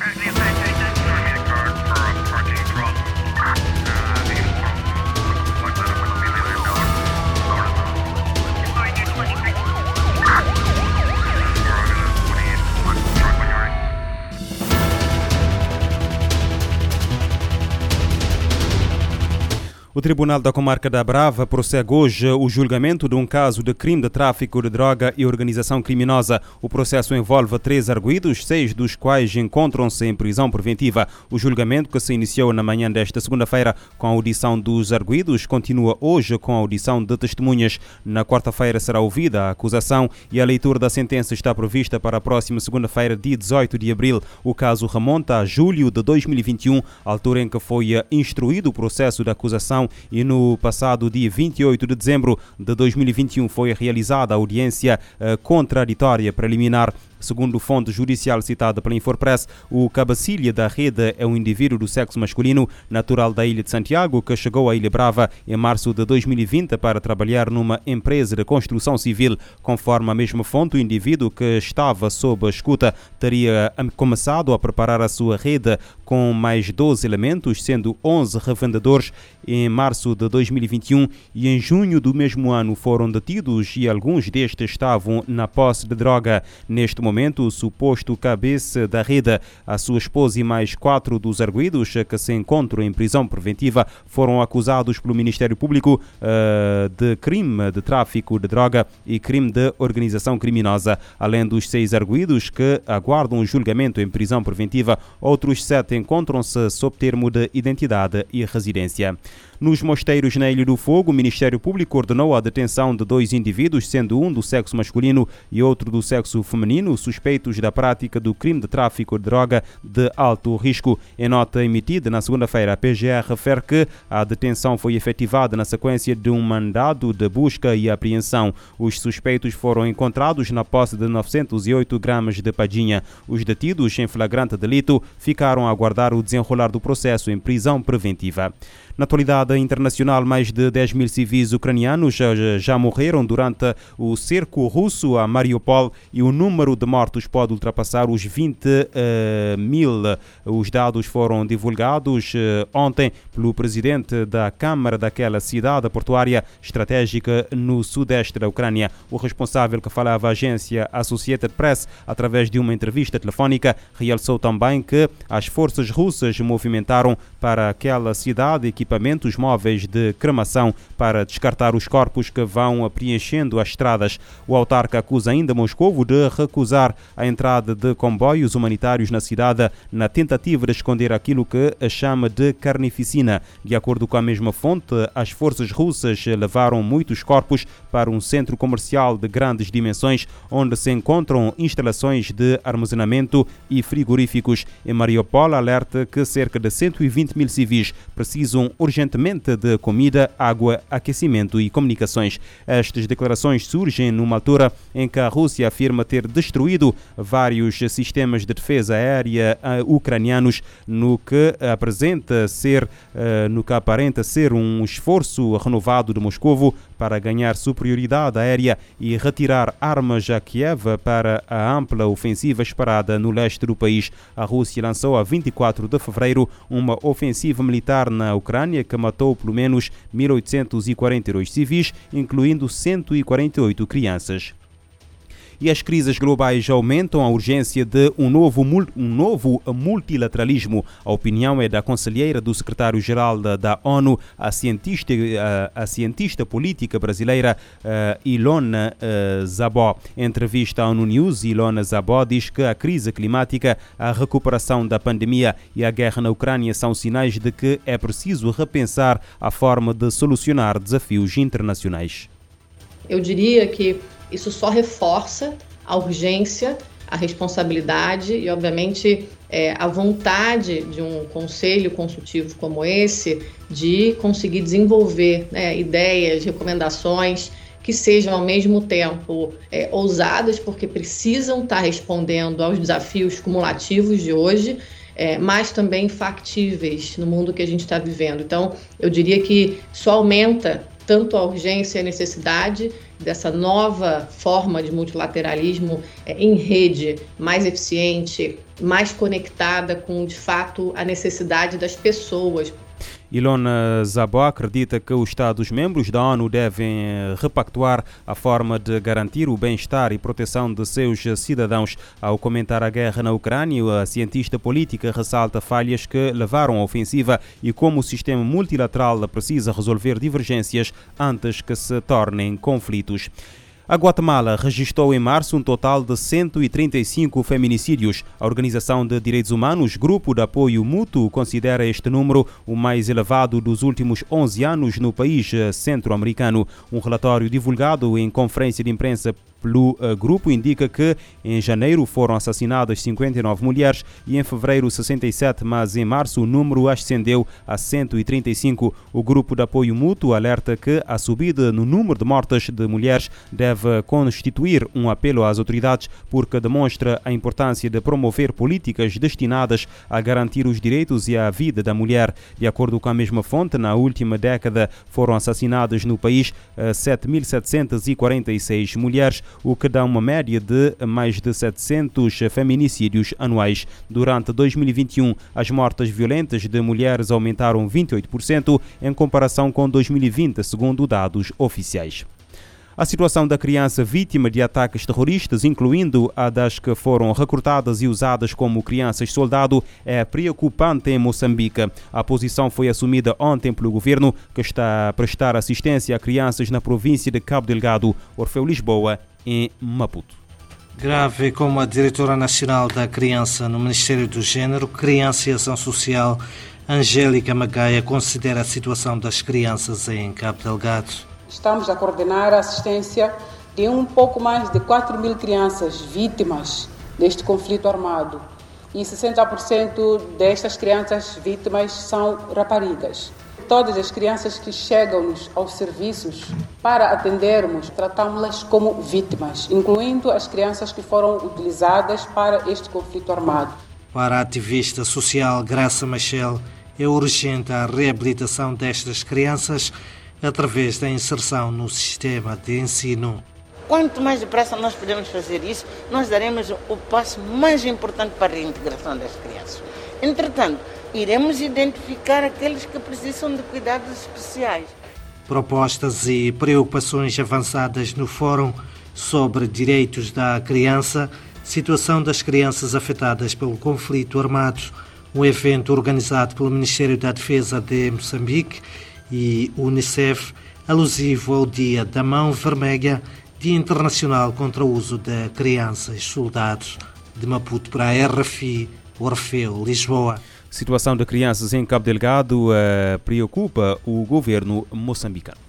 Right now. O Tribunal da Comarca da Brava prossegue hoje o julgamento de um caso de crime de tráfico de droga e organização criminosa. O processo envolve três arguídos, seis dos quais encontram-se em prisão preventiva. O julgamento, que se iniciou na manhã desta segunda-feira com a audição dos arguídos, continua hoje com a audição de testemunhas. Na quarta-feira será ouvida a acusação e a leitura da sentença está prevista para a próxima segunda-feira, dia 18 de abril. O caso remonta a julho de 2021, altura em que foi instruído o processo de acusação e no passado dia 28 de dezembro de 2021 foi realizada a audiência eh, contraditória preliminar Segundo fonte judicial citada pela Infopress, o cabecilha da rede é um indivíduo do sexo masculino, natural da Ilha de Santiago, que chegou à Ilha Brava em março de 2020 para trabalhar numa empresa de construção civil. Conforme a mesma fonte, o indivíduo que estava sob a escuta teria começado a preparar a sua rede com mais 12 elementos, sendo 11 revendedores, em março de 2021 e em junho do mesmo ano foram detidos e alguns destes estavam na posse de droga. Neste momento, o suposto cabeça da rede, a sua esposa e mais quatro dos arguídos que se encontram em prisão preventiva foram acusados pelo Ministério Público uh, de crime de tráfico de droga e crime de organização criminosa. Além dos seis arguídos que aguardam julgamento em prisão preventiva, outros sete encontram-se sob termo de identidade e residência. Nos mosteiros na Ilha do Fogo, o Ministério Público ordenou a detenção de dois indivíduos, sendo um do sexo masculino e outro do sexo feminino, suspeitos da prática do crime de tráfico de droga de alto risco. Em nota emitida na segunda-feira, a PGR refere que a detenção foi efetivada na sequência de um mandado de busca e apreensão. Os suspeitos foram encontrados na posse de 908 gramas de padinha. Os detidos em flagrante delito ficaram a aguardar o desenrolar do processo em prisão preventiva. Na atualidade internacional, mais de 10 mil civis ucranianos já, já morreram durante o cerco russo a Mariupol e o número de mortos pode ultrapassar os 20 uh, mil. Os dados foram divulgados uh, ontem pelo presidente da Câmara daquela cidade portuária estratégica no sudeste da Ucrânia. O responsável que falava à agência Associated Press através de uma entrevista telefónica realçou também que as forças russas movimentaram para aquela cidade equipamentos equipamentos móveis de cremação para descartar os corpos que vão preenchendo as estradas. O autarca acusa ainda Moscou de recusar a entrada de comboios humanitários na cidade na tentativa de esconder aquilo que chama de carnificina. De acordo com a mesma fonte, as forças russas levaram muitos corpos para um centro comercial de grandes dimensões onde se encontram instalações de armazenamento e frigoríficos. Em Mariupol, alerta que cerca de 120 mil civis precisam urgentemente de comida, água, aquecimento e comunicações. Estas declarações surgem numa altura em que a Rússia afirma ter destruído vários sistemas de defesa aérea eh, ucranianos, no que apresenta ser, eh, no que aparenta ser um esforço renovado de Moscovo para ganhar superioridade aérea e retirar armas a Kiev para a ampla ofensiva esperada no leste do país. A Rússia lançou a 24 de fevereiro uma ofensiva militar na Ucrânia, que matou pelo menos 1.842 civis, incluindo 148 crianças e as crises globais aumentam a urgência de um novo, um novo multilateralismo. A opinião é da conselheira do secretário-geral da, da, ONU, a cientista, a, a cientista política brasileira uh, Ilona uh, Zabó. Em entrevista à ONU News, Ilona Zabó diz que a crise climática, a recuperação da pandemia e a guerra na Ucrânia são sinais de que é preciso repensar a forma de solucionar desafios internacionais. Eu diria que isso só reforça a urgência, a responsabilidade e, obviamente, é, a vontade de um conselho consultivo como esse de conseguir desenvolver né, ideias, recomendações que sejam ao mesmo tempo é, ousadas, porque precisam estar respondendo aos desafios cumulativos de hoje, é, mas também factíveis no mundo que a gente está vivendo. Então, eu diria que só aumenta tanto a urgência e a necessidade dessa nova forma de multilateralismo é, em rede, mais eficiente, mais conectada com, de fato, a necessidade das pessoas. Ilona Zabo acredita que os Estados-membros da ONU devem eh, repactuar a forma de garantir o bem-estar e proteção de seus cidadãos. Ao comentar a guerra na Ucrânia, a cientista política ressalta falhas que levaram à ofensiva e como o sistema multilateral precisa resolver divergências antes que se tornem conflitos. A Guatemala registrou em março um total de 135 feminicídios. A Organização de Direitos Humanos, Grupo de Apoio Mútuo, considera este número o mais elevado dos últimos 11 anos no país centro-americano. Um relatório divulgado em conferência de imprensa pelo uh, grupo indica que em janeiro foram assassinadas 59 mulheres e em fevereiro 67, mas em março o número ascendeu a 135. O grupo de apoio mútuo alerta que a subida no número de mortes de mulheres deve constituir um apelo às autoridades porque demonstra a importância de promover políticas destinadas a garantir os direitos e a vida da mulher. De acordo com a mesma fonte, na última década foram assassinadas no país 7.746 eh, mulheres, o que dá uma média de mais de 700 feminicídios anuais. Durante 2021, as mortes violentas de mulheres aumentaram 28% em comparação com 2020, segundo dados oficiais. A situação da criança vítima de ataques terroristas, incluindo a das que foram recrutadas e usadas como crianças soldado, é preocupante em Moçambique. A posição foi assumida ontem pelo governo, que está a prestar assistência a crianças na província de Cabo Delgado, Orfeu Lisboa em Maputo. Grave como a diretora nacional da criança no Ministério do Gênero, Criança e Ação Social, Angélica Magaia, considera a situação das crianças em Cabo Delgado. Estamos a coordenar a assistência de um pouco mais de 4 mil crianças vítimas deste conflito armado. E 60% destas crianças vítimas são raparigas todas as crianças que chegam-nos aos serviços para atendermos, tratamos-las como vítimas, incluindo as crianças que foram utilizadas para este conflito armado. Para a ativista social Graça Machel, é urgente a reabilitação destas crianças através da inserção no sistema de ensino. Quanto mais depressa nós podemos fazer isso, nós daremos o passo mais importante para a reintegração das crianças. Entretanto, iremos identificar aqueles que precisam de cuidados especiais. Propostas e preocupações avançadas no Fórum sobre Direitos da Criança, situação das crianças afetadas pelo conflito armado, um evento organizado pelo Ministério da Defesa de Moçambique e Unicef, alusivo ao Dia da Mão Vermelha, Dia Internacional contra o Uso de Crianças Soldados, de Maputo para a RFI, Orfeu, Lisboa. Situação de crianças em Cabo Delgado uh, preocupa o governo moçambicano.